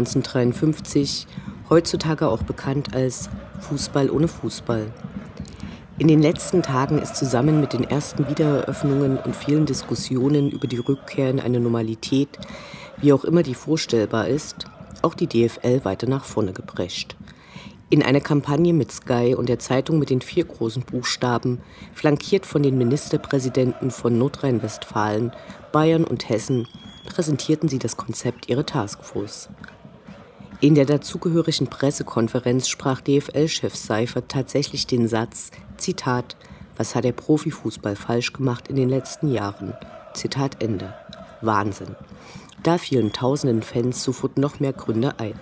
1953, heutzutage auch bekannt als Fußball ohne Fußball. In den letzten Tagen ist zusammen mit den ersten Wiedereröffnungen und vielen Diskussionen über die Rückkehr in eine Normalität, wie auch immer die vorstellbar ist, auch die DFL weiter nach vorne geprescht. In einer Kampagne mit Sky und der Zeitung mit den vier großen Buchstaben, flankiert von den Ministerpräsidenten von Nordrhein-Westfalen, Bayern und Hessen, präsentierten sie das Konzept ihrer Taskforce. In der dazugehörigen Pressekonferenz sprach DFL-Chef Seifert tatsächlich den Satz, Zitat, was hat der Profifußball falsch gemacht in den letzten Jahren? Zitat Ende. Wahnsinn. Da fielen tausenden Fans sofort noch mehr Gründe ein.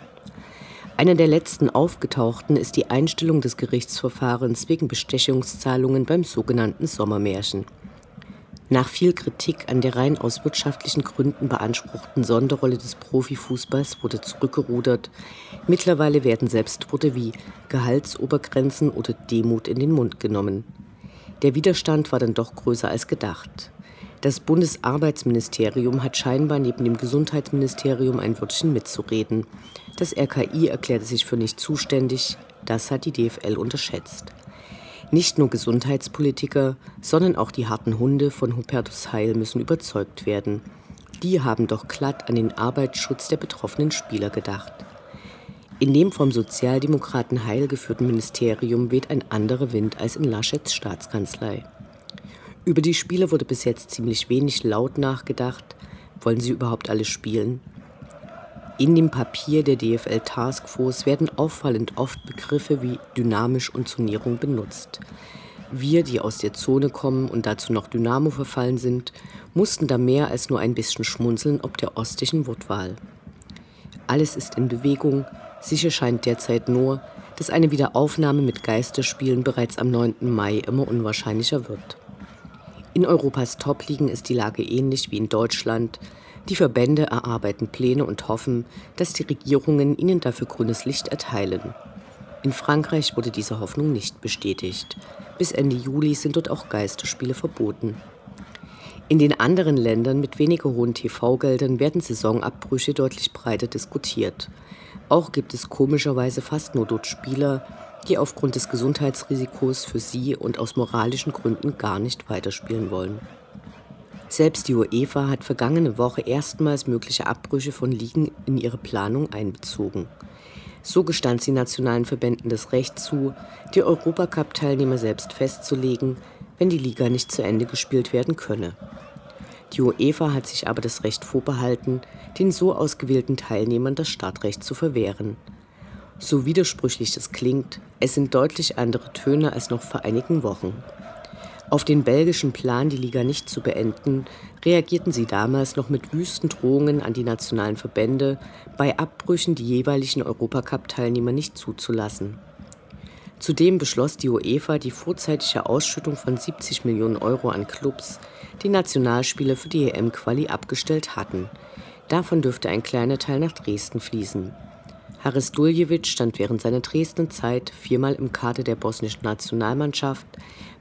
Einer der letzten aufgetauchten ist die Einstellung des Gerichtsverfahrens wegen Bestechungszahlungen beim sogenannten Sommermärchen. Nach viel Kritik an der rein aus wirtschaftlichen Gründen beanspruchten Sonderrolle des Profifußballs wurde zurückgerudert. Mittlerweile werden selbst Worte wie Gehaltsobergrenzen oder Demut in den Mund genommen. Der Widerstand war dann doch größer als gedacht. Das Bundesarbeitsministerium hat scheinbar neben dem Gesundheitsministerium ein Wörtchen mitzureden. Das RKI erklärte sich für nicht zuständig. Das hat die DFL unterschätzt. Nicht nur Gesundheitspolitiker, sondern auch die harten Hunde von Hubertus Heil müssen überzeugt werden. Die haben doch glatt an den Arbeitsschutz der betroffenen Spieler gedacht. In dem vom Sozialdemokraten Heil geführten Ministerium weht ein anderer Wind als in Laschets Staatskanzlei. Über die Spieler wurde bis jetzt ziemlich wenig laut nachgedacht. Wollen sie überhaupt alle spielen? In dem Papier der DFL Taskforce werden auffallend oft Begriffe wie dynamisch und Zonierung benutzt. Wir, die aus der Zone kommen und dazu noch Dynamo verfallen sind, mussten da mehr als nur ein bisschen schmunzeln ob der ostlichen Wortwahl. Alles ist in Bewegung, sicher scheint derzeit nur, dass eine Wiederaufnahme mit Geisterspielen bereits am 9. Mai immer unwahrscheinlicher wird. In Europas Top-Ligen ist die Lage ähnlich wie in Deutschland, die Verbände erarbeiten Pläne und hoffen, dass die Regierungen ihnen dafür grünes Licht erteilen. In Frankreich wurde diese Hoffnung nicht bestätigt. Bis Ende Juli sind dort auch Geisterspiele verboten. In den anderen Ländern mit weniger hohen TV-Geldern werden Saisonabbrüche deutlich breiter diskutiert. Auch gibt es komischerweise fast nur dort Spieler, die aufgrund des Gesundheitsrisikos für sie und aus moralischen Gründen gar nicht weiterspielen wollen. Selbst die UEFA hat vergangene Woche erstmals mögliche Abbrüche von Ligen in ihre Planung einbezogen. So gestand sie nationalen Verbänden das Recht zu, die Europacup-Teilnehmer selbst festzulegen, wenn die Liga nicht zu Ende gespielt werden könne. Die UEFA hat sich aber das Recht vorbehalten, den so ausgewählten Teilnehmern das Startrecht zu verwehren. So widersprüchlich das klingt, es sind deutlich andere Töne als noch vor einigen Wochen. Auf den belgischen Plan, die Liga nicht zu beenden, reagierten sie damals noch mit wüsten Drohungen an die nationalen Verbände, bei Abbrüchen die jeweiligen Europacup-Teilnehmer nicht zuzulassen. Zudem beschloss die UEFA die vorzeitige Ausschüttung von 70 Millionen Euro an Clubs, die Nationalspiele für die EM-Quali abgestellt hatten. Davon dürfte ein kleiner Teil nach Dresden fließen. Haris Duljevic stand während seiner Dresden-Zeit viermal im Kader der bosnischen Nationalmannschaft,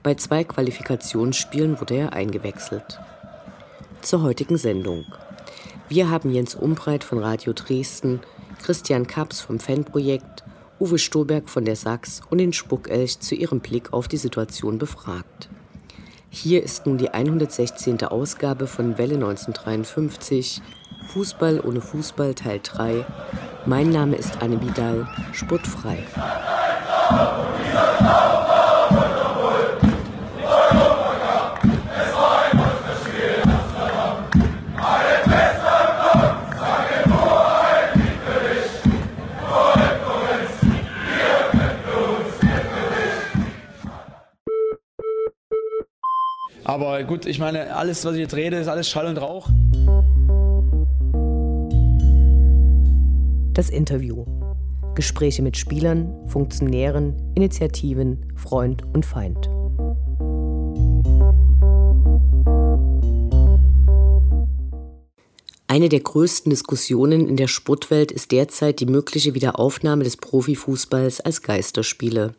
bei zwei Qualifikationsspielen wurde er eingewechselt. Zur heutigen Sendung. Wir haben Jens Umbreit von Radio Dresden, Christian Kaps vom Fanprojekt, Uwe Stoberg von der Sachs und den Spuckelch zu ihrem Blick auf die Situation befragt. Hier ist nun die 116. Ausgabe von Welle 1953, Fußball ohne Fußball Teil 3. Mein Name ist Anne Vidal, sportfrei. Aber gut, ich meine, alles, was ich jetzt rede, ist alles Schall und Rauch. Das Interview. Gespräche mit Spielern, Funktionären, Initiativen, Freund und Feind. Eine der größten Diskussionen in der Sportwelt ist derzeit die mögliche Wiederaufnahme des Profifußballs als Geisterspiele.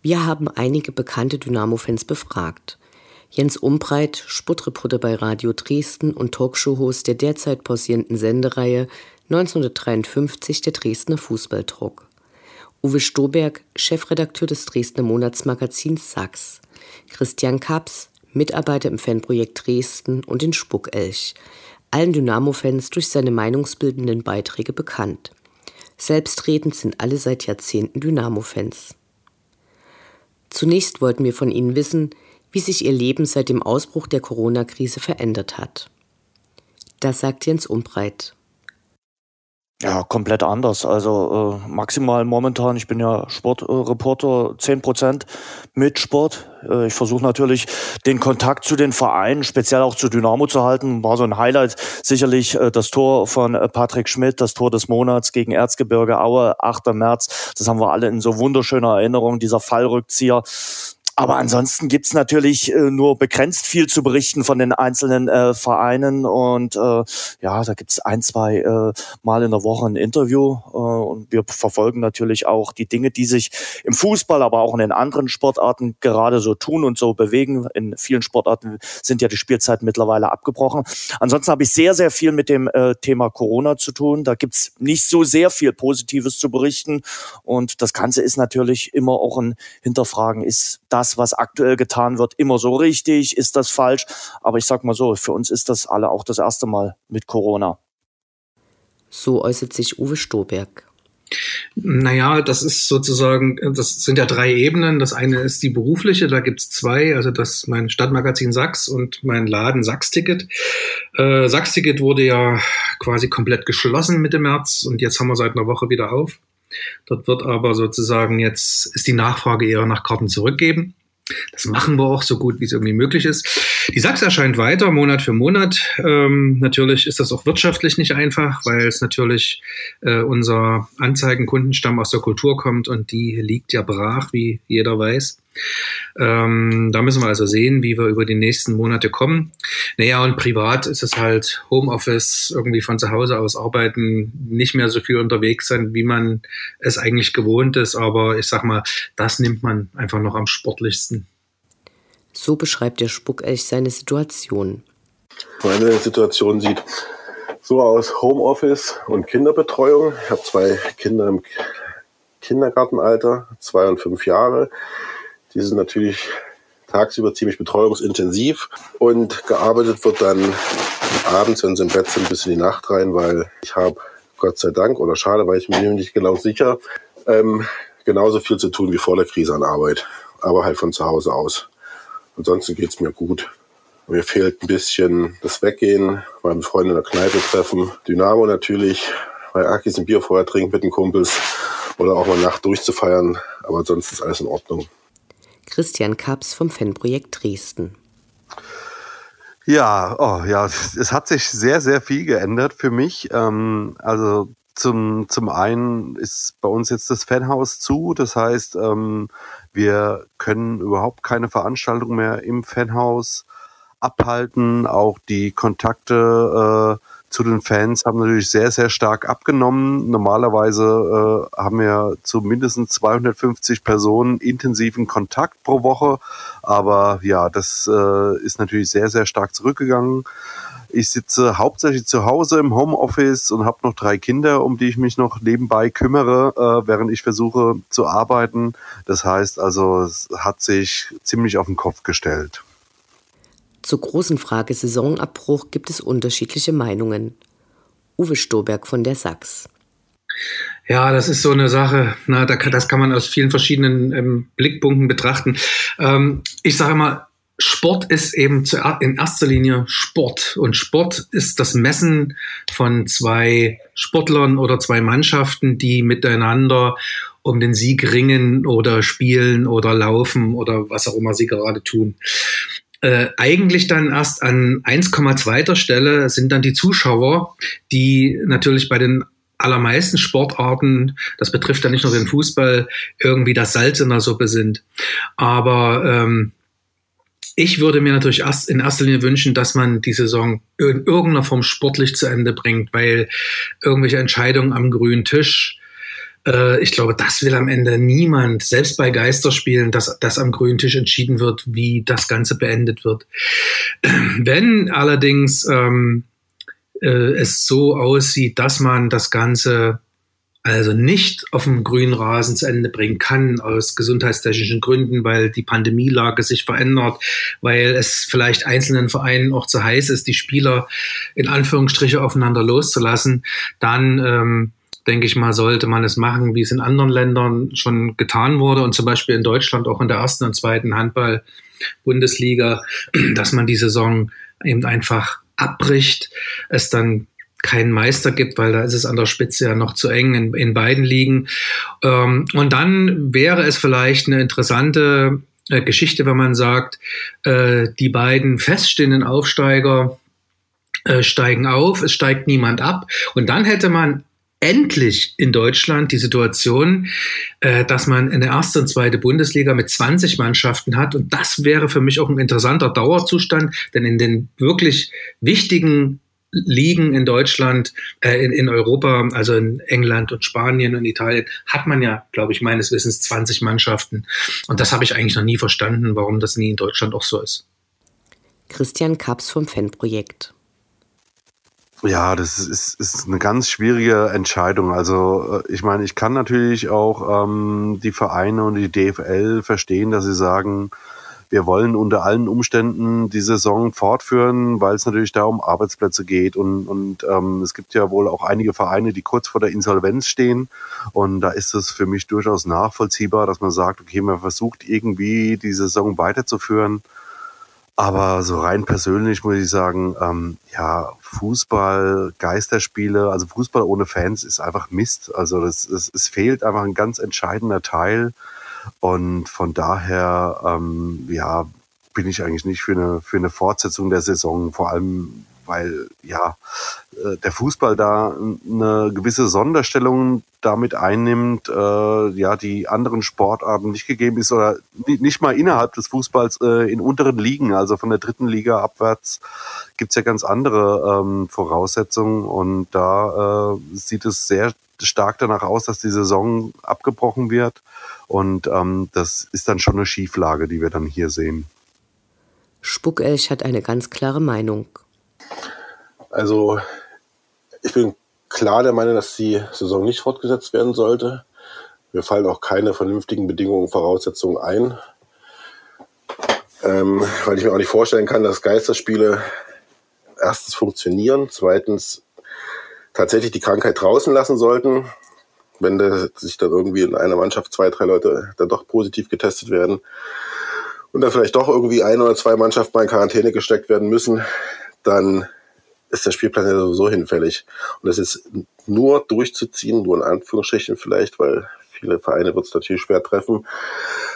Wir haben einige bekannte Dynamo-Fans befragt. Jens Umbreit, Sportreporter bei Radio Dresden und Talkshow-Host der derzeit pausierenden Sendereihe 1953 der Dresdner Fußballtalk. Uwe Stoberg, Chefredakteur des Dresdner Monatsmagazins Sachs. Christian Kaps, Mitarbeiter im Fanprojekt Dresden und in Spuckelch allen Dynamo-Fans durch seine meinungsbildenden Beiträge bekannt. Selbstredend sind alle seit Jahrzehnten Dynamo-Fans. Zunächst wollten wir von Ihnen wissen, wie sich Ihr Leben seit dem Ausbruch der Corona-Krise verändert hat. Das sagt Jens Umbreit. Ja, komplett anders. Also äh, maximal momentan, ich bin ja Sportreporter, äh, 10 Prozent mit Sport. Äh, ich versuche natürlich den Kontakt zu den Vereinen, speziell auch zu Dynamo zu halten. War so ein Highlight sicherlich äh, das Tor von äh, Patrick Schmidt, das Tor des Monats gegen Erzgebirge Aue, 8. März. Das haben wir alle in so wunderschöner Erinnerung, dieser Fallrückzieher. Aber ansonsten gibt's natürlich äh, nur begrenzt viel zu berichten von den einzelnen äh, Vereinen. Und äh, ja, da gibt's ein, zwei äh, Mal in der Woche ein Interview. Äh, und wir verfolgen natürlich auch die Dinge, die sich im Fußball, aber auch in den anderen Sportarten gerade so tun und so bewegen. In vielen Sportarten sind ja die Spielzeiten mittlerweile abgebrochen. Ansonsten habe ich sehr, sehr viel mit dem äh, Thema Corona zu tun. Da gibt's nicht so sehr viel Positives zu berichten. Und das Ganze ist natürlich immer auch ein Hinterfragen. Ist das das, was aktuell getan wird, immer so richtig? Ist das falsch? Aber ich sag mal so, für uns ist das alle auch das erste Mal mit Corona. So äußert sich Uwe Stoberg. Naja, das ist sozusagen, das sind ja drei Ebenen. Das eine ist die berufliche, da gibt's zwei, also das mein Stadtmagazin Sachs und mein Laden Sachsticket. Äh, Sachsticket wurde ja quasi komplett geschlossen Mitte März und jetzt haben wir seit einer Woche wieder auf. Dort wird aber sozusagen jetzt ist die Nachfrage eher nach Karten zurückgeben. Das machen wir auch so gut, wie es irgendwie möglich ist. Die Sachs erscheint weiter, Monat für Monat. Ähm, natürlich ist das auch wirtschaftlich nicht einfach, weil es natürlich äh, unser Anzeigenkundenstamm aus der Kultur kommt und die liegt ja brach, wie jeder weiß. Ähm, da müssen wir also sehen, wie wir über die nächsten Monate kommen. Naja, und privat ist es halt Homeoffice, irgendwie von zu Hause aus arbeiten, nicht mehr so viel unterwegs sein, wie man es eigentlich gewohnt ist. Aber ich sag mal, das nimmt man einfach noch am sportlichsten. So beschreibt der Spuckelch seine Situation. Meine Situation sieht so aus: Homeoffice und Kinderbetreuung. Ich habe zwei Kinder im Kindergartenalter, zwei und fünf Jahre. Die sind natürlich tagsüber ziemlich betreuungsintensiv und gearbeitet wird dann abends, wenn sie im Bett sind, bis in die Nacht rein, weil ich habe Gott sei Dank oder schade, weil ich mir nicht genau sicher, ähm, genauso viel zu tun wie vor der Krise an Arbeit, aber halt von zu Hause aus. Ansonsten geht's mir gut. Mir fehlt ein bisschen das Weggehen, meine Freunde in der Kneipe treffen. Dynamo natürlich, bei Akis ein Bier vorher trinken mit den Kumpels oder auch mal Nacht durchzufeiern. Aber sonst ist alles in Ordnung. Christian Kaps vom Fanprojekt Dresden. Ja, oh, ja, es hat sich sehr, sehr viel geändert für mich. Ähm, also zum, zum einen ist bei uns jetzt das Fanhaus zu. Das heißt, ähm, wir können überhaupt keine Veranstaltung mehr im Fanhaus abhalten. Auch die Kontakte äh, zu den Fans haben natürlich sehr, sehr stark abgenommen. Normalerweise äh, haben wir zu mindestens 250 Personen intensiven Kontakt pro Woche. Aber ja, das äh, ist natürlich sehr, sehr stark zurückgegangen. Ich sitze hauptsächlich zu Hause im Homeoffice und habe noch drei Kinder, um die ich mich noch nebenbei kümmere, äh, während ich versuche zu arbeiten. Das heißt also, es hat sich ziemlich auf den Kopf gestellt. Zur großen Frage Saisonabbruch gibt es unterschiedliche Meinungen. Uwe Stoberg von der Sachs. Ja, das ist so eine Sache, na, da das kann man aus vielen verschiedenen ähm, Blickpunkten betrachten. Ähm, ich sage immer, Sport ist eben in erster Linie Sport. Und Sport ist das Messen von zwei Sportlern oder zwei Mannschaften, die miteinander um den Sieg ringen oder spielen oder laufen oder was auch immer sie gerade tun. äh, eigentlich dann erst an 1,2. Stelle sind dann die Zuschauer, die natürlich bei den allermeisten Sportarten, das betrifft ja nicht nur den Fußball, irgendwie das Salz in der Suppe sind. Aber ähm, ich würde mir natürlich in erster Linie wünschen, dass man die Saison in irgendeiner Form sportlich zu Ende bringt, weil irgendwelche Entscheidungen am grünen Tisch, äh, ich glaube, das will am Ende niemand, selbst bei Geisterspielen, dass das am grünen Tisch entschieden wird, wie das Ganze beendet wird. Wenn allerdings ähm, äh, es so aussieht, dass man das Ganze also nicht auf dem grünen Rasen zu Ende bringen kann, aus gesundheitstechnischen Gründen, weil die Pandemielage sich verändert, weil es vielleicht einzelnen Vereinen auch zu heiß ist, die Spieler in Anführungsstriche aufeinander loszulassen, dann ähm, denke ich mal, sollte man es machen, wie es in anderen Ländern schon getan wurde und zum Beispiel in Deutschland auch in der ersten und zweiten Handball-Bundesliga, dass man die Saison eben einfach abbricht, es dann keinen Meister gibt, weil da ist es an der Spitze ja noch zu eng in, in beiden Ligen. Ähm, und dann wäre es vielleicht eine interessante äh, Geschichte, wenn man sagt, äh, die beiden feststehenden Aufsteiger äh, steigen auf, es steigt niemand ab. Und dann hätte man endlich in Deutschland die Situation, äh, dass man eine erste und zweite Bundesliga mit 20 Mannschaften hat. Und das wäre für mich auch ein interessanter Dauerzustand, denn in den wirklich wichtigen Ligen in Deutschland, äh, in, in Europa, also in England und Spanien und Italien, hat man ja, glaube ich, meines Wissens 20 Mannschaften. Und das habe ich eigentlich noch nie verstanden, warum das nie in Deutschland auch so ist. Christian Kaps vom Fanprojekt. Ja, das ist, ist eine ganz schwierige Entscheidung. Also äh, ich meine, ich kann natürlich auch ähm, die Vereine und die DFL verstehen, dass sie sagen, wir wollen unter allen Umständen die Saison fortführen, weil es natürlich da um Arbeitsplätze geht. Und, und ähm, es gibt ja wohl auch einige Vereine, die kurz vor der Insolvenz stehen. Und da ist es für mich durchaus nachvollziehbar, dass man sagt, okay, man versucht irgendwie die Saison weiterzuführen. Aber so rein persönlich muss ich sagen, ähm, ja, Fußball, Geisterspiele, also Fußball ohne Fans ist einfach Mist. Also das, das, es fehlt einfach ein ganz entscheidender Teil. Und von daher, ähm, ja, bin ich eigentlich nicht für eine, für eine Fortsetzung der Saison, vor allem weil ja äh, der Fußball da eine gewisse Sonderstellung damit einnimmt, äh, ja, die anderen Sportarten nicht gegeben ist oder nicht mal innerhalb des Fußballs äh, in unteren Ligen, also von der dritten Liga abwärts gibt's ja ganz andere ähm, Voraussetzungen und da äh, sieht es sehr stark danach aus, dass die Saison abgebrochen wird und ähm, das ist dann schon eine Schieflage, die wir dann hier sehen. Spuckelch hat eine ganz klare Meinung. Also ich bin klar der Meinung, dass die Saison nicht fortgesetzt werden sollte. Mir fallen auch keine vernünftigen Bedingungen, Voraussetzungen ein. Ähm, weil ich mir auch nicht vorstellen kann, dass Geisterspiele erstens funktionieren, zweitens tatsächlich die Krankheit draußen lassen sollten, wenn da sich dann irgendwie in einer Mannschaft zwei, drei Leute dann doch positiv getestet werden und dann vielleicht doch irgendwie ein oder zwei Mannschaften mal in Quarantäne gesteckt werden müssen, dann ist der Spielplan ja sowieso hinfällig. Und das ist nur durchzuziehen, nur in Anführungsstrichen vielleicht, weil viele Vereine wird es natürlich schwer treffen.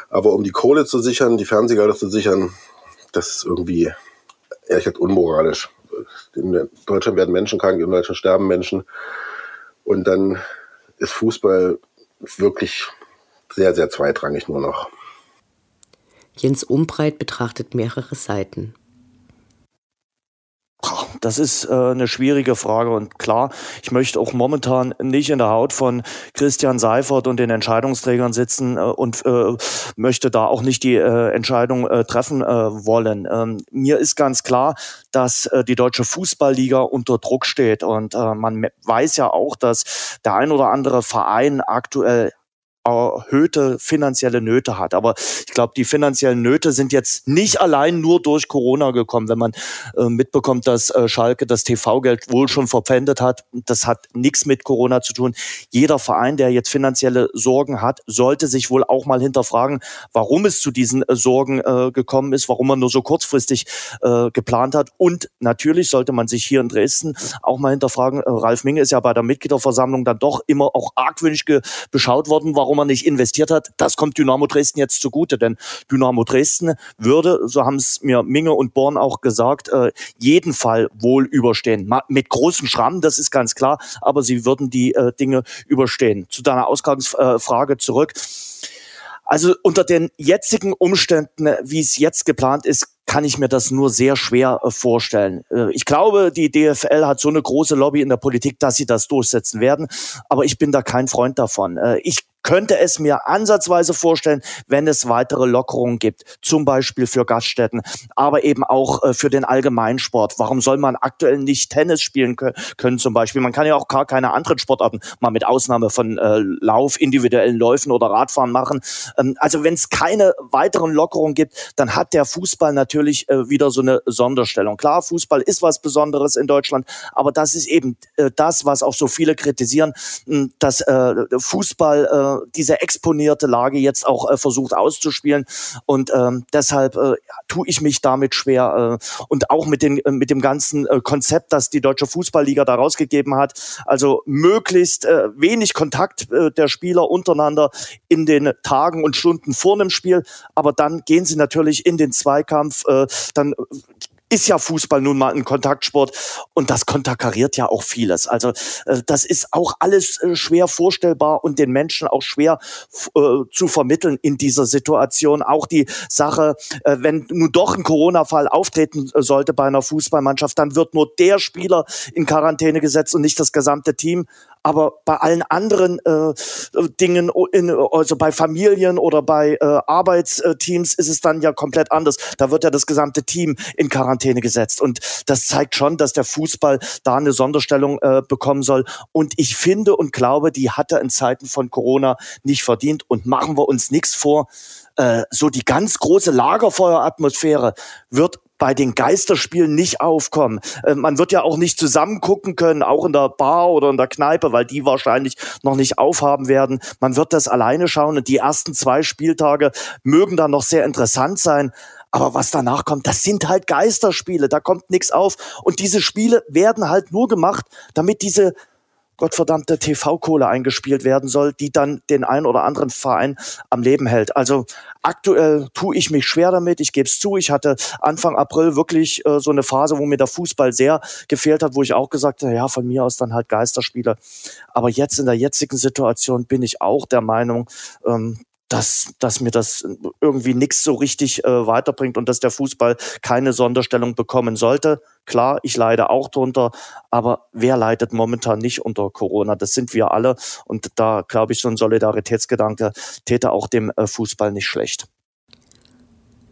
Aber um die Kohle zu sichern, die Fernsehgelder zu sichern, das ist irgendwie ehrlich gesagt unmoralisch. In Deutschland werden Menschen krank, in Deutschland sterben Menschen. Und dann ist Fußball wirklich sehr, sehr zweitrangig nur noch. Jens Umbreit betrachtet mehrere Seiten. Das ist äh, eine schwierige Frage und klar, ich möchte auch momentan nicht in der Haut von Christian Seifert und den Entscheidungsträgern sitzen äh, und äh, möchte da auch nicht die äh, Entscheidung äh, treffen äh, wollen. Ähm, mir ist ganz klar, dass äh, die deutsche Fußballliga unter Druck steht und äh, man weiß ja auch, dass der ein oder andere Verein aktuell erhöhte finanzielle Nöte hat. Aber ich glaube, die finanziellen Nöte sind jetzt nicht allein nur durch Corona gekommen. Wenn man äh, mitbekommt, dass äh, Schalke das TV-Geld wohl schon verpfändet hat, das hat nichts mit Corona zu tun. Jeder Verein, der jetzt finanzielle Sorgen hat, sollte sich wohl auch mal hinterfragen, warum es zu diesen äh, Sorgen äh, gekommen ist, warum man nur so kurzfristig äh, geplant hat. Und natürlich sollte man sich hier in Dresden auch mal hinterfragen, äh, Ralf Minge ist ja bei der Mitgliederversammlung dann doch immer auch argwöhnisch beschaut worden, warum warum er nicht investiert hat, das kommt Dynamo Dresden jetzt zugute, denn Dynamo Dresden würde, so haben es mir Minge und Born auch gesagt, äh, jeden Fall wohl überstehen. Mit großen Schrammen, das ist ganz klar, aber sie würden die äh, Dinge überstehen. Zu deiner Ausgangsfrage zurück. Also unter den jetzigen Umständen, wie es jetzt geplant ist, kann ich mir das nur sehr schwer äh, vorstellen. Äh, ich glaube, die DFL hat so eine große Lobby in der Politik, dass sie das durchsetzen werden. Aber ich bin da kein Freund davon. Äh, ich könnte es mir ansatzweise vorstellen, wenn es weitere Lockerungen gibt, zum Beispiel für Gaststätten, aber eben auch für den Allgemeinsport. Warum soll man aktuell nicht Tennis spielen können zum Beispiel? Man kann ja auch gar keine anderen Sportarten mal mit Ausnahme von Lauf, individuellen Läufen oder Radfahren machen. Ähm, also wenn es keine weiteren Lockerungen gibt, dann hat der Fußball natürlich äh, wieder so eine Sonderstellung. Klar, Fußball ist was Besonderes in Deutschland, aber das ist eben äh, das, was auch so viele kritisieren, dass äh, Fußball äh, diese exponierte Lage jetzt auch äh, versucht auszuspielen. Und ähm, deshalb äh, tue ich mich damit schwer. Äh, und auch mit, den, äh, mit dem ganzen äh, Konzept, das die Deutsche Fußballliga da rausgegeben hat. Also möglichst äh, wenig Kontakt äh, der Spieler untereinander in den Tagen und Stunden vor einem Spiel. Aber dann gehen sie natürlich in den Zweikampf. Äh, dann ist ja Fußball nun mal ein Kontaktsport und das konterkariert ja auch vieles. Also äh, das ist auch alles äh, schwer vorstellbar und den Menschen auch schwer äh, zu vermitteln in dieser Situation. Auch die Sache, äh, wenn nun doch ein Corona-Fall auftreten äh, sollte bei einer Fußballmannschaft, dann wird nur der Spieler in Quarantäne gesetzt und nicht das gesamte Team. Aber bei allen anderen äh, Dingen, in, also bei Familien oder bei äh, Arbeitsteams, ist es dann ja komplett anders. Da wird ja das gesamte Team in Quarantäne gesetzt. Und das zeigt schon, dass der Fußball da eine Sonderstellung äh, bekommen soll. Und ich finde und glaube, die hat er in Zeiten von Corona nicht verdient. Und machen wir uns nichts vor. Äh, so die ganz große Lagerfeueratmosphäre wird bei den Geisterspielen nicht aufkommen. Äh, man wird ja auch nicht zusammen gucken können, auch in der Bar oder in der Kneipe, weil die wahrscheinlich noch nicht aufhaben werden. Man wird das alleine schauen und die ersten zwei Spieltage mögen dann noch sehr interessant sein. Aber was danach kommt, das sind halt Geisterspiele, da kommt nichts auf. Und diese Spiele werden halt nur gemacht, damit diese gottverdammte TV-Kohle eingespielt werden soll, die dann den einen oder anderen Verein am Leben hält. Also aktuell tue ich mich schwer damit. Ich gebe es zu. Ich hatte Anfang April wirklich äh, so eine Phase, wo mir der Fußball sehr gefehlt hat, wo ich auch gesagt habe, ja, von mir aus dann halt Geisterspiele. Aber jetzt in der jetzigen Situation bin ich auch der Meinung, ähm, dass, dass mir das irgendwie nichts so richtig äh, weiterbringt und dass der Fußball keine Sonderstellung bekommen sollte. Klar, ich leide auch drunter, aber wer leidet momentan nicht unter Corona? Das sind wir alle und da glaube ich, so ein Solidaritätsgedanke täte auch dem äh, Fußball nicht schlecht.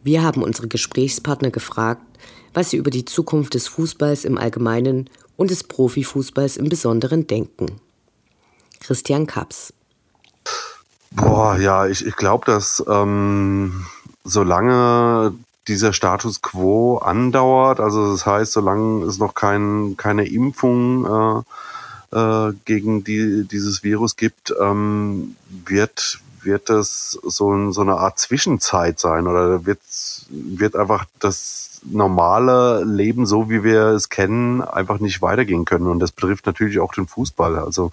Wir haben unsere Gesprächspartner gefragt, was sie über die Zukunft des Fußballs im Allgemeinen und des Profifußballs im Besonderen denken. Christian Kaps. Boah, ja, ich, ich glaube, dass ähm, solange dieser Status quo andauert, also das heißt, solange es noch kein, keine Impfung äh, äh, gegen die, dieses Virus gibt, ähm, wird, wird das so, so eine Art Zwischenzeit sein oder wird, wird einfach das normale Leben, so wie wir es kennen, einfach nicht weitergehen können. Und das betrifft natürlich auch den Fußball. Also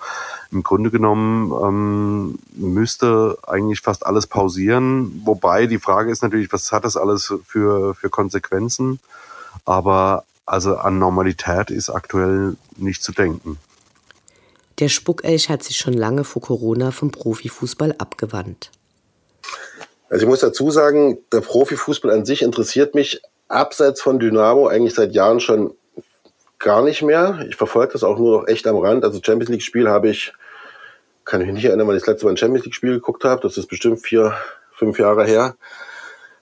im Grunde genommen ähm, müsste eigentlich fast alles pausieren. Wobei die Frage ist natürlich, was hat das alles für, für Konsequenzen? Aber also an Normalität ist aktuell nicht zu denken. Der Spuckelch hat sich schon lange vor Corona vom Profifußball abgewandt. Also ich muss dazu sagen, der Profifußball an sich interessiert mich abseits von Dynamo eigentlich seit Jahren schon gar nicht mehr. Ich verfolge das auch nur noch echt am Rand. Also Champions League Spiel habe ich, kann ich mich nicht erinnern, wann ich das letzte Mal ein Champions League Spiel geguckt habe. Das ist bestimmt vier, fünf Jahre her.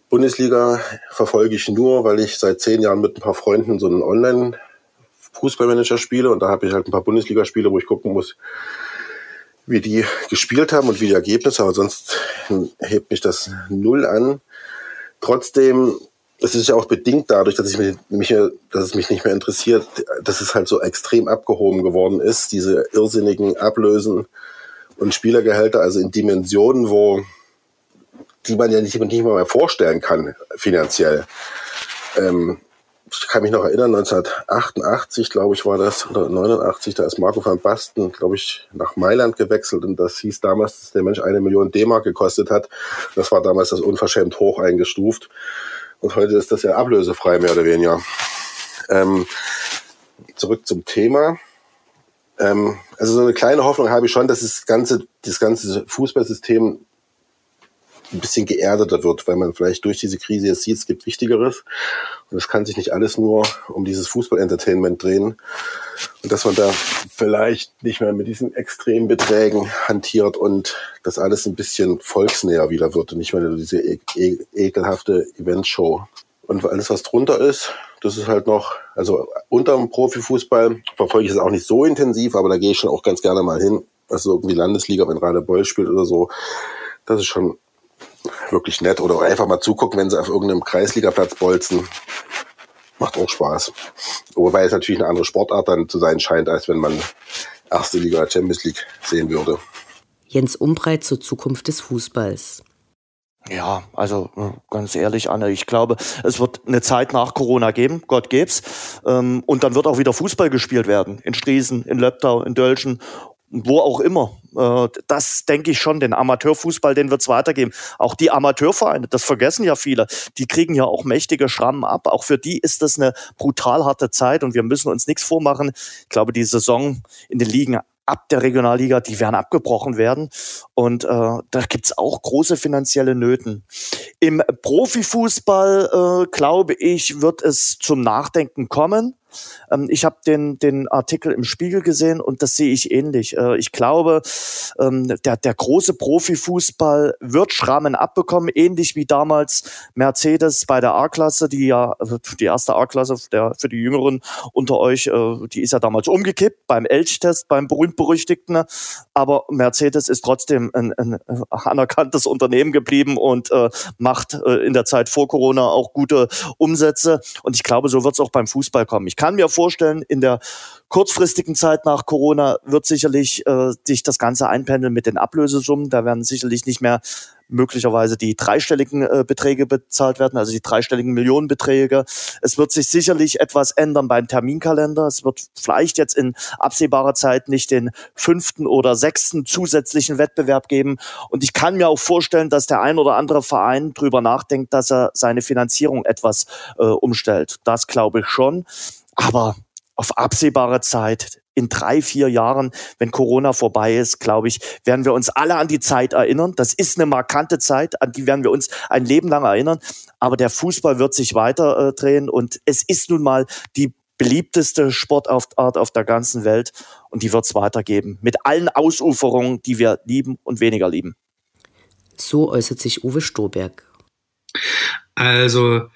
Bundesliga verfolge ich nur, weil ich seit zehn Jahren mit ein paar Freunden so einen Online Fußballmanager spiele und da habe ich halt ein paar Bundesligaspiele, wo ich gucken muss, wie die gespielt haben und wie die Ergebnisse, aber sonst hebt mich das null an. Trotzdem es ist ja auch bedingt dadurch, dass, ich mich, mich, dass es mich nicht mehr interessiert, dass es halt so extrem abgehoben geworden ist, diese irrsinnigen Ablösen und Spielergehälter, also in Dimensionen, wo die man ja nicht, nicht mal mehr vorstellen kann, finanziell. Ähm, ich kann mich noch erinnern, 1988, glaube ich, war das, oder 89, da ist Marco van Basten, glaube ich, nach Mailand gewechselt und das hieß damals, dass der Mensch eine Million D-Mark gekostet hat. Das war damals das unverschämt hoch eingestuft. Und heute ist das ja ablösefrei, mehr oder weniger. Ähm, zurück zum Thema. Ähm, also so eine kleine Hoffnung habe ich schon, dass das ganze, das ganze Fußballsystem ein bisschen geerdeter wird, weil man vielleicht durch diese Krise jetzt sieht, es gibt Wichtigeres. Und es kann sich nicht alles nur um dieses Fußball-Entertainment drehen. Und dass man da vielleicht nicht mehr mit diesen extremen Beträgen hantiert und das alles ein bisschen volksnäher wieder wird und nicht mehr nur diese e e ekelhafte Eventshow. Und alles, was drunter ist, das ist halt noch, also unter dem Profifußball verfolge ich es auch nicht so intensiv, aber da gehe ich schon auch ganz gerne mal hin. Also irgendwie Landesliga, wenn Radebeul spielt oder so. Das ist schon wirklich nett. Oder einfach mal zugucken, wenn sie auf irgendeinem Kreisligaplatz bolzen. Macht auch Spaß. Wobei es natürlich eine andere Sportart dann zu sein scheint, als wenn man erste Liga oder Champions League sehen würde. Jens Umbreit zur Zukunft des Fußballs. Ja, also äh, ganz ehrlich, Anne, ich glaube, es wird eine Zeit nach Corona geben, Gott geb's. Ähm, und dann wird auch wieder Fußball gespielt werden. In Striesen, in Löbtau, in Dölschen wo auch immer. Äh, das denke ich schon, den Amateurfußball, den wird es weitergeben. Auch die Amateurvereine, das vergessen ja viele, die kriegen ja auch mächtige Schrammen ab. Auch für die ist das eine brutal harte Zeit und wir müssen uns nichts vormachen. Ich glaube, die Saison in den Ligen ab der Regionalliga, die werden abgebrochen werden. Und äh, da gibt's auch große finanzielle Nöten. Im Profifußball, äh, glaube ich, wird es zum Nachdenken kommen. Ähm, ich habe den, den Artikel im Spiegel gesehen und das sehe ich ähnlich. Äh, ich glaube, ähm, der, der große Profifußball wird Schrammen abbekommen, ähnlich wie damals Mercedes bei der A-Klasse, die ja, also die erste A-Klasse für die Jüngeren unter euch, äh, die ist ja damals umgekippt beim Elch-Test, beim berühmt-berüchtigten. Aber Mercedes ist trotzdem ein, ein anerkanntes Unternehmen geblieben und äh, macht äh, in der Zeit vor Corona auch gute Umsätze. Und ich glaube, so wird es auch beim Fußball kommen. Ich kann mir vorstellen, in der kurzfristigen Zeit nach Corona wird sicherlich äh, sich das Ganze einpendeln mit den Ablösesummen. Da werden sicherlich nicht mehr möglicherweise die dreistelligen äh, Beträge bezahlt werden, also die dreistelligen Millionenbeträge. Es wird sich sicherlich etwas ändern beim Terminkalender. Es wird vielleicht jetzt in absehbarer Zeit nicht den fünften oder sechsten zusätzlichen Wettbewerb geben. Und ich kann mir auch vorstellen, dass der ein oder andere Verein drüber nachdenkt, dass er seine Finanzierung etwas äh, umstellt. Das glaube ich schon. Aber auf absehbare Zeit, in drei, vier Jahren, wenn Corona vorbei ist, glaube ich, werden wir uns alle an die Zeit erinnern. Das ist eine markante Zeit, an die werden wir uns ein Leben lang erinnern. Aber der Fußball wird sich weiter äh, drehen und es ist nun mal die beliebteste Sportart auf der ganzen Welt und die wird es weitergeben. Mit allen Ausuferungen, die wir lieben und weniger lieben. So äußert sich Uwe Stoberg. Also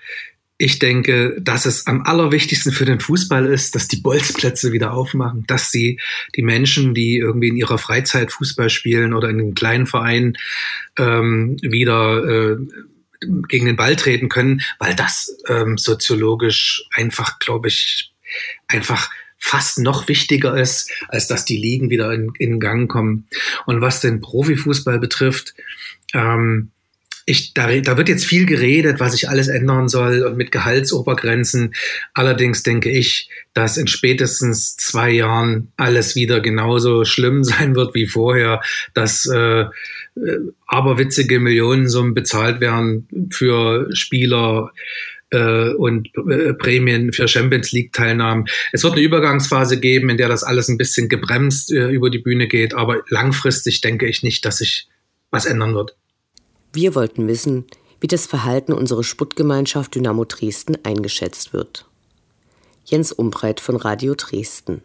ich denke, dass es am allerwichtigsten für den Fußball ist, dass die Bolzplätze wieder aufmachen, dass sie die Menschen, die irgendwie in ihrer Freizeit Fußball spielen oder in einem kleinen Verein ähm, wieder äh, gegen den Ball treten können, weil das ähm, soziologisch einfach, glaube ich, einfach fast noch wichtiger ist, als dass die Ligen wieder in, in Gang kommen. Und was den Profifußball betrifft, ähm, ich, da, da wird jetzt viel geredet, was sich alles ändern soll und mit Gehaltsobergrenzen. Allerdings denke ich, dass in spätestens zwei Jahren alles wieder genauso schlimm sein wird wie vorher, dass äh, äh aberwitzige Millionensummen bezahlt werden für Spieler, äh, und äh, Prämien für Champions League Teilnahmen. Es wird eine Übergangsphase geben, in der das alles ein bisschen gebremst äh, über die Bühne geht, aber langfristig denke ich nicht, dass sich was ändern wird. Wir wollten wissen, wie das Verhalten unserer Sputtgemeinschaft Dynamo Dresden eingeschätzt wird. Jens Umbreit von Radio Dresden.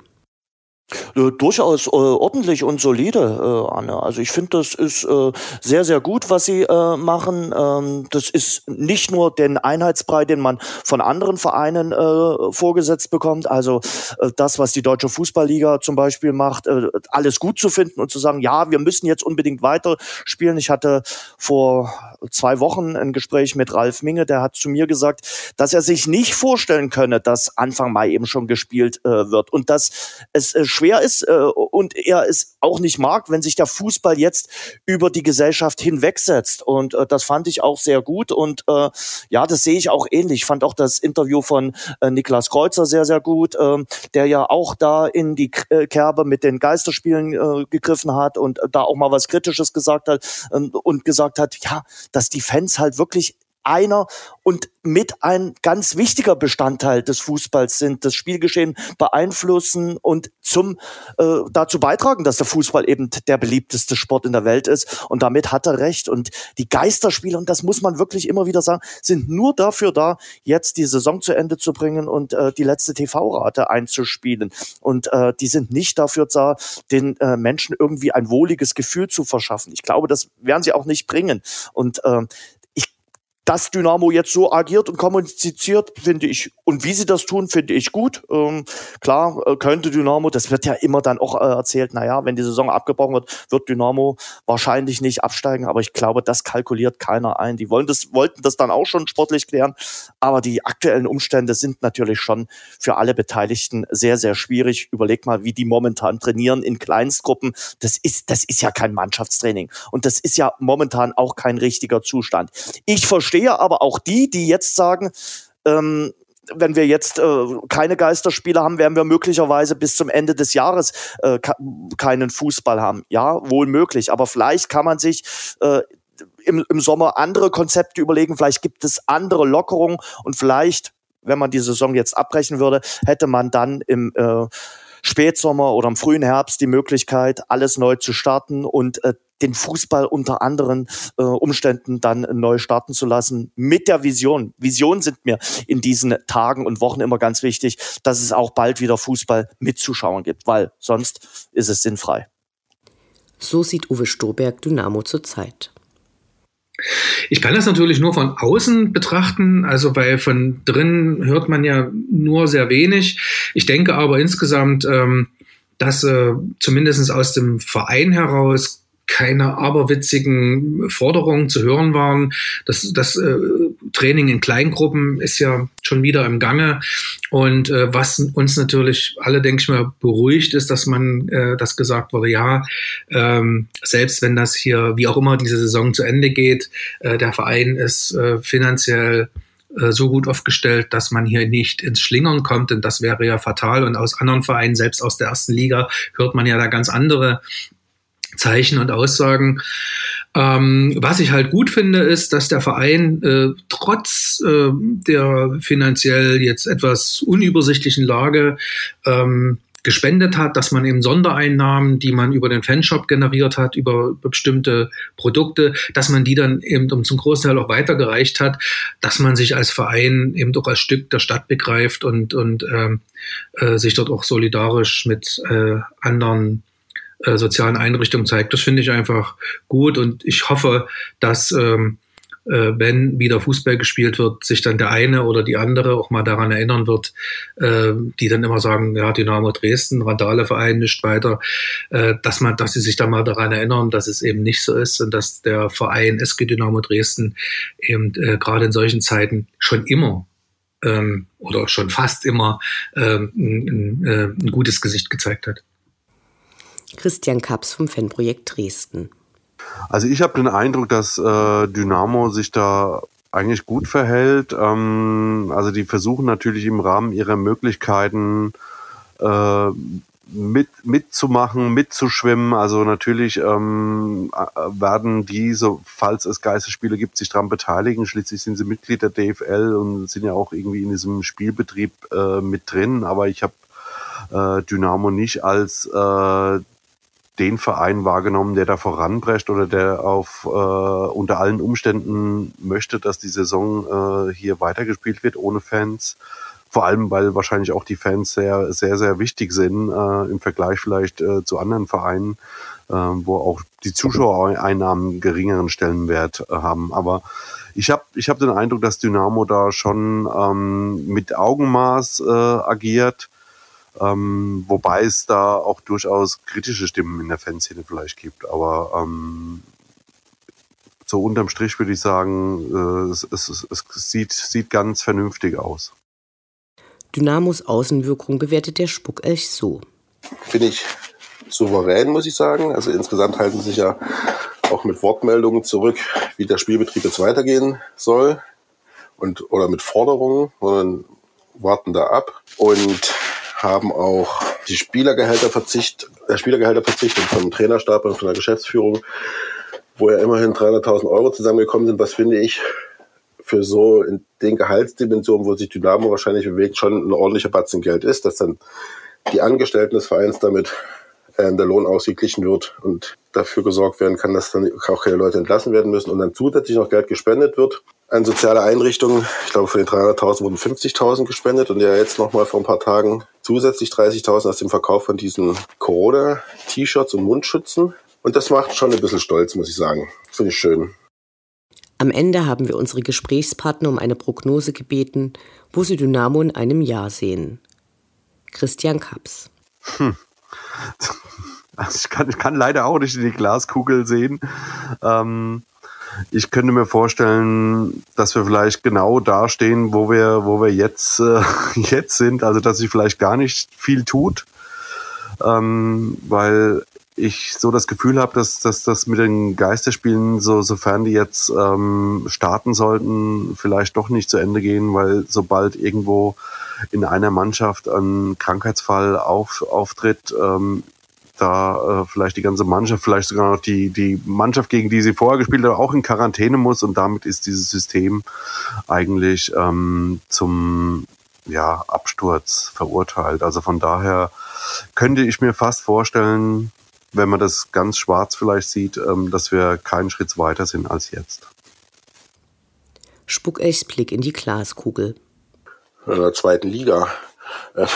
Äh, durchaus äh, ordentlich und solide, äh, Anne. Also ich finde, das ist äh, sehr, sehr gut, was sie äh, machen. Ähm, das ist nicht nur den Einheitsbrei, den man von anderen Vereinen äh, vorgesetzt bekommt. Also äh, das, was die Deutsche Fußballliga zum Beispiel macht, äh, alles gut zu finden und zu sagen, ja, wir müssen jetzt unbedingt weiterspielen. Ich hatte vor zwei Wochen ein Gespräch mit Ralf Minge, der hat zu mir gesagt, dass er sich nicht vorstellen könne, dass Anfang Mai eben schon gespielt äh, wird und dass es äh, schwer ist äh, und er es auch nicht mag, wenn sich der Fußball jetzt über die Gesellschaft hinwegsetzt. Und äh, das fand ich auch sehr gut und äh, ja, das sehe ich auch ähnlich. Ich fand auch das Interview von äh, Niklas Kreuzer sehr, sehr gut, äh, der ja auch da in die äh, Kerbe mit den Geisterspielen äh, gegriffen hat und da auch mal was Kritisches gesagt hat äh, und gesagt hat, ja, dass die Fans halt wirklich einer und mit ein ganz wichtiger Bestandteil des Fußballs sind, das Spielgeschehen beeinflussen und zum äh, dazu beitragen, dass der Fußball eben der beliebteste Sport in der Welt ist. Und damit hat er recht. Und die Geisterspiele, und das muss man wirklich immer wieder sagen, sind nur dafür da, jetzt die Saison zu Ende zu bringen und äh, die letzte TV-Rate einzuspielen. Und äh, die sind nicht dafür da, den äh, Menschen irgendwie ein wohliges Gefühl zu verschaffen. Ich glaube, das werden sie auch nicht bringen. Und äh, dass Dynamo jetzt so agiert und kommuniziert, finde ich, und wie sie das tun, finde ich gut. Ähm, klar, äh, könnte Dynamo, das wird ja immer dann auch äh, erzählt, naja, wenn die Saison abgebrochen wird, wird Dynamo wahrscheinlich nicht absteigen, aber ich glaube, das kalkuliert keiner ein. Die wollen das, wollten das dann auch schon sportlich klären, aber die aktuellen Umstände sind natürlich schon für alle Beteiligten sehr, sehr schwierig. Überleg mal, wie die momentan trainieren in Kleinstgruppen. Das ist, das ist ja kein Mannschaftstraining und das ist ja momentan auch kein richtiger Zustand. Ich verstehe verstehe aber auch die, die jetzt sagen, ähm, wenn wir jetzt äh, keine Geisterspiele haben, werden wir möglicherweise bis zum Ende des Jahres äh, keinen Fußball haben. Ja, wohl möglich. Aber vielleicht kann man sich äh, im, im Sommer andere Konzepte überlegen. Vielleicht gibt es andere Lockerungen und vielleicht, wenn man die Saison jetzt abbrechen würde, hätte man dann im äh, Spätsommer oder im frühen Herbst die Möglichkeit, alles neu zu starten und äh, den Fußball unter anderen äh, Umständen dann neu starten zu lassen mit der Vision. Visionen sind mir in diesen Tagen und Wochen immer ganz wichtig, dass es auch bald wieder Fußball mitzuschauen gibt, weil sonst ist es sinnfrei. So sieht Uwe Stoberg Dynamo zurzeit. Ich kann das natürlich nur von außen betrachten, also weil von drin hört man ja nur sehr wenig. Ich denke aber insgesamt, ähm, dass äh, zumindest aus dem Verein heraus keine aberwitzigen Forderungen zu hören waren. Das, das äh, Training in Kleingruppen ist ja schon wieder im Gange. Und äh, was uns natürlich alle, denke ich mal, beruhigt, ist, dass man äh, das gesagt wurde, ja, ähm, selbst wenn das hier, wie auch immer diese Saison zu Ende geht, äh, der Verein ist äh, finanziell äh, so gut aufgestellt, dass man hier nicht ins Schlingern kommt, denn das wäre ja fatal. Und aus anderen Vereinen, selbst aus der ersten Liga, hört man ja da ganz andere Zeichen und Aussagen. Ähm, was ich halt gut finde, ist, dass der Verein äh, trotz äh, der finanziell jetzt etwas unübersichtlichen Lage ähm, gespendet hat, dass man eben Sondereinnahmen, die man über den Fanshop generiert hat, über bestimmte Produkte, dass man die dann eben zum Großteil auch weitergereicht hat, dass man sich als Verein eben auch als Stück der Stadt begreift und, und ähm, äh, sich dort auch solidarisch mit äh, anderen äh, sozialen Einrichtungen zeigt. Das finde ich einfach gut und ich hoffe, dass ähm, äh, wenn wieder Fußball gespielt wird, sich dann der eine oder die andere auch mal daran erinnern wird, äh, die dann immer sagen, ja, Dynamo Dresden, Randale-Verein, nicht weiter, äh, dass man, dass sie sich da mal daran erinnern, dass es eben nicht so ist und dass der Verein SG Dynamo Dresden eben äh, gerade in solchen Zeiten schon immer ähm, oder schon fast immer ähm, ein, ein, äh, ein gutes Gesicht gezeigt hat. Christian Kaps vom Fanprojekt Dresden. Also ich habe den Eindruck, dass äh, Dynamo sich da eigentlich gut verhält. Ähm, also die versuchen natürlich im Rahmen ihrer Möglichkeiten äh, mit, mitzumachen, mitzuschwimmen. Also natürlich ähm, werden diese, falls es Geisterspiele gibt, sich daran beteiligen. Schließlich sind sie Mitglied der DFL und sind ja auch irgendwie in diesem Spielbetrieb äh, mit drin. Aber ich habe äh, Dynamo nicht als äh, den Verein wahrgenommen, der da voranprescht oder der auf äh, unter allen Umständen möchte, dass die Saison äh, hier weitergespielt wird ohne Fans. Vor allem, weil wahrscheinlich auch die Fans sehr, sehr, sehr wichtig sind äh, im Vergleich vielleicht äh, zu anderen Vereinen, äh, wo auch die Zuschauereinnahmen geringeren Stellenwert äh, haben. Aber ich habe ich hab den Eindruck, dass Dynamo da schon ähm, mit Augenmaß äh, agiert ähm, wobei es da auch durchaus kritische Stimmen in der Fanszene vielleicht gibt. Aber ähm, so unterm Strich würde ich sagen, äh, es, es, es sieht, sieht ganz vernünftig aus. Dynamos Außenwirkung bewertet der Spuckelch so. Finde ich souverän, muss ich sagen. Also insgesamt halten sich ja auch mit Wortmeldungen zurück, wie der Spielbetrieb jetzt weitergehen soll und oder mit Forderungen, sondern warten da ab und haben auch die Spielergehälterverzicht, der Spielergehälterverzicht und vom Trainerstab und von der Geschäftsführung, wo ja immerhin 300.000 Euro zusammengekommen sind, was finde ich für so in den Gehaltsdimensionen, wo sich Dynamo wahrscheinlich bewegt, schon ein ordentlicher Batzen Geld ist, dass dann die Angestellten des Vereins damit äh, der Lohn ausgeglichen wird und dafür gesorgt werden kann, dass dann auch keine Leute entlassen werden müssen und dann zusätzlich noch Geld gespendet wird an soziale Einrichtungen. Ich glaube, von den 300.000 wurden 50.000 gespendet und ja jetzt nochmal vor ein paar Tagen zusätzlich 30.000 aus dem Verkauf von diesen Corona-T-Shirts und Mundschützen. Und das macht schon ein bisschen stolz, muss ich sagen. Finde ich schön. Am Ende haben wir unsere Gesprächspartner um eine Prognose gebeten, wo sie Dynamo in einem Jahr sehen. Christian Kaps. Hm. Also ich, kann, kann leider auch nicht in die Glaskugel sehen. Ähm, ich könnte mir vorstellen, dass wir vielleicht genau da stehen, wo wir, wo wir jetzt, äh, jetzt sind. Also, dass sich vielleicht gar nicht viel tut. Ähm, weil ich so das Gefühl habe, dass, dass das mit den Geisterspielen, so, sofern die jetzt ähm, starten sollten, vielleicht doch nicht zu Ende gehen, weil sobald irgendwo in einer Mannschaft ein Krankheitsfall auf, auftritt, ähm, da äh, vielleicht die ganze Mannschaft, vielleicht sogar noch die, die Mannschaft, gegen die sie vorher gespielt hat, auch in Quarantäne muss und damit ist dieses System eigentlich ähm, zum ja, Absturz verurteilt. Also von daher könnte ich mir fast vorstellen, wenn man das ganz schwarz vielleicht sieht, ähm, dass wir keinen Schritt weiter sind als jetzt. Spuckechs Blick in die Glaskugel. In der zweiten Liga. Äh,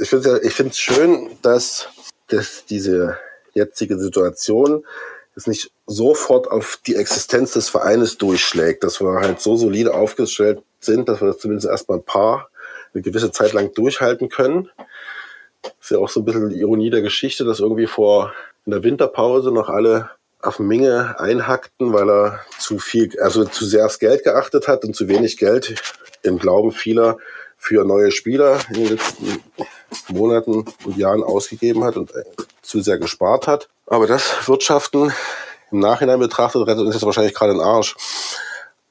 ich finde es ja, schön, dass, dass diese jetzige Situation es nicht sofort auf die Existenz des Vereines durchschlägt, dass wir halt so solide aufgestellt sind, dass wir das zumindest erstmal ein paar eine gewisse Zeit lang durchhalten können. Ist ja auch so ein bisschen die Ironie der Geschichte, dass irgendwie vor in der Winterpause noch alle auf Minge einhackten, weil er zu viel, also zu sehr aufs Geld geachtet hat und zu wenig Geld im Glauben vieler für neue Spieler in den letzten Monaten und Jahren ausgegeben hat und zu sehr gespart hat. Aber das Wirtschaften im Nachhinein betrachtet rettet uns jetzt wahrscheinlich gerade den Arsch.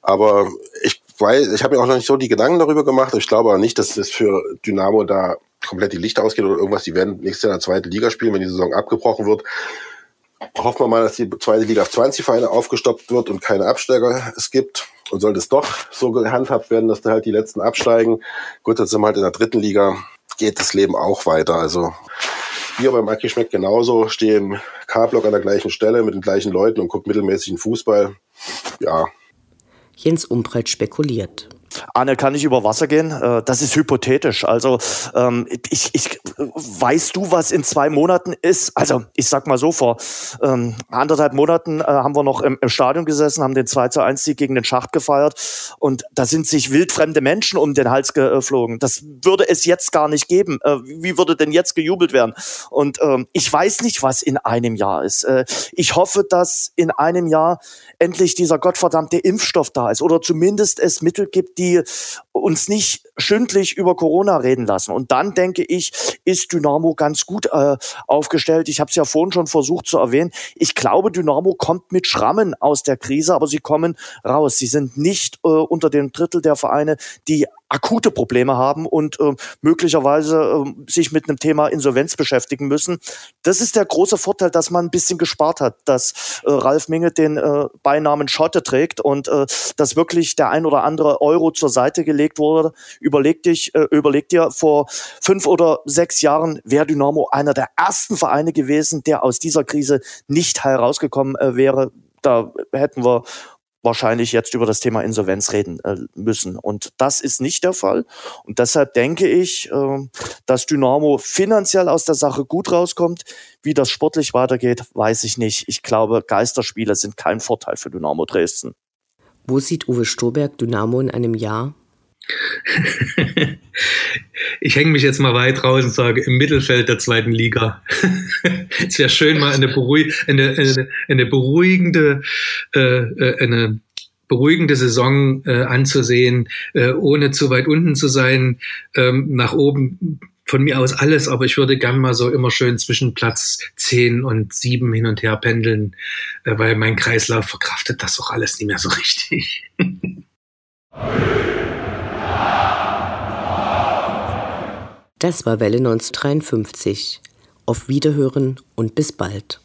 Aber ich weiß, ich habe mir auch noch nicht so die Gedanken darüber gemacht. Ich glaube aber nicht, dass es für Dynamo da komplett die Lichter ausgeht oder irgendwas. Die werden nächstes Jahr in der zweiten Liga spielen, wenn die Saison abgebrochen wird. Hoffen wir mal, dass die zweite Liga auf 20 Vereine aufgestoppt wird und keine Absteiger es gibt. Und sollte es doch so gehandhabt werden, dass da halt die letzten absteigen, gut, dann sind wir halt in der dritten Liga, geht das Leben auch weiter. Also hier beim Aki schmeckt genauso, stehe im K-Block an der gleichen Stelle mit den gleichen Leuten und gucke mittelmäßigen Fußball. Ja. Jens Umbreit spekuliert. Anne, kann ich über Wasser gehen? Äh, das ist hypothetisch. Also ähm, ich, ich, weißt du, was in zwei Monaten ist? Also ich sag mal so, vor ähm, anderthalb Monaten äh, haben wir noch im, Stadion gesessen, haben den 2 zu 1 Sieg gegen den Schacht gefeiert und da sind sich wildfremde Menschen um den Hals geflogen. Das würde es jetzt gar nicht geben. Äh, wie würde denn jetzt gejubelt werden? Und ähm, ich weiß nicht, was in einem Jahr ist. Ich hoffe, dass in einem Jahr endlich dieser gottverdammte Impfstoff da ist oder zumindest es Mittel gibt, die uns nicht schündlich über Corona reden lassen. Und dann denke ich, ist Dynamo ganz gut äh, aufgestellt. Ich habe es ja vorhin schon versucht zu erwähnen. Ich glaube, Dynamo kommt mit Schrammen aus der Krise, aber sie kommen raus. Sie sind nicht äh, unter dem Drittel der Vereine, die akute Probleme haben und äh, möglicherweise äh, sich mit einem Thema Insolvenz beschäftigen müssen. Das ist der große Vorteil, dass man ein bisschen gespart hat, dass äh, Ralf Minge den äh, Beinamen Schotte trägt und äh, dass wirklich der ein oder andere Euro zur Seite gelegt wurde. Überleg dich, äh, überleg dir, vor fünf oder sechs Jahren wäre Dynamo einer der ersten Vereine gewesen, der aus dieser Krise nicht herausgekommen äh, wäre. Da hätten wir wahrscheinlich jetzt über das Thema Insolvenz reden äh, müssen. Und das ist nicht der Fall. Und deshalb denke ich, äh, dass Dynamo finanziell aus der Sache gut rauskommt. Wie das sportlich weitergeht, weiß ich nicht. Ich glaube, Geisterspiele sind kein Vorteil für Dynamo Dresden. Wo sieht Uwe Stoberg Dynamo in einem Jahr? Ich hänge mich jetzt mal weit raus und sage, im Mittelfeld der zweiten Liga. es wäre schön, mal eine, beruhig eine, eine, eine beruhigende, äh, äh, eine beruhigende Saison äh, anzusehen, äh, ohne zu weit unten zu sein, ähm, nach oben von mir aus alles, aber ich würde gern mal so immer schön zwischen Platz 10 und 7 hin und her pendeln, äh, weil mein Kreislauf verkraftet das auch alles nicht mehr so richtig. Das war Welle 1953. Auf Wiederhören und bis bald.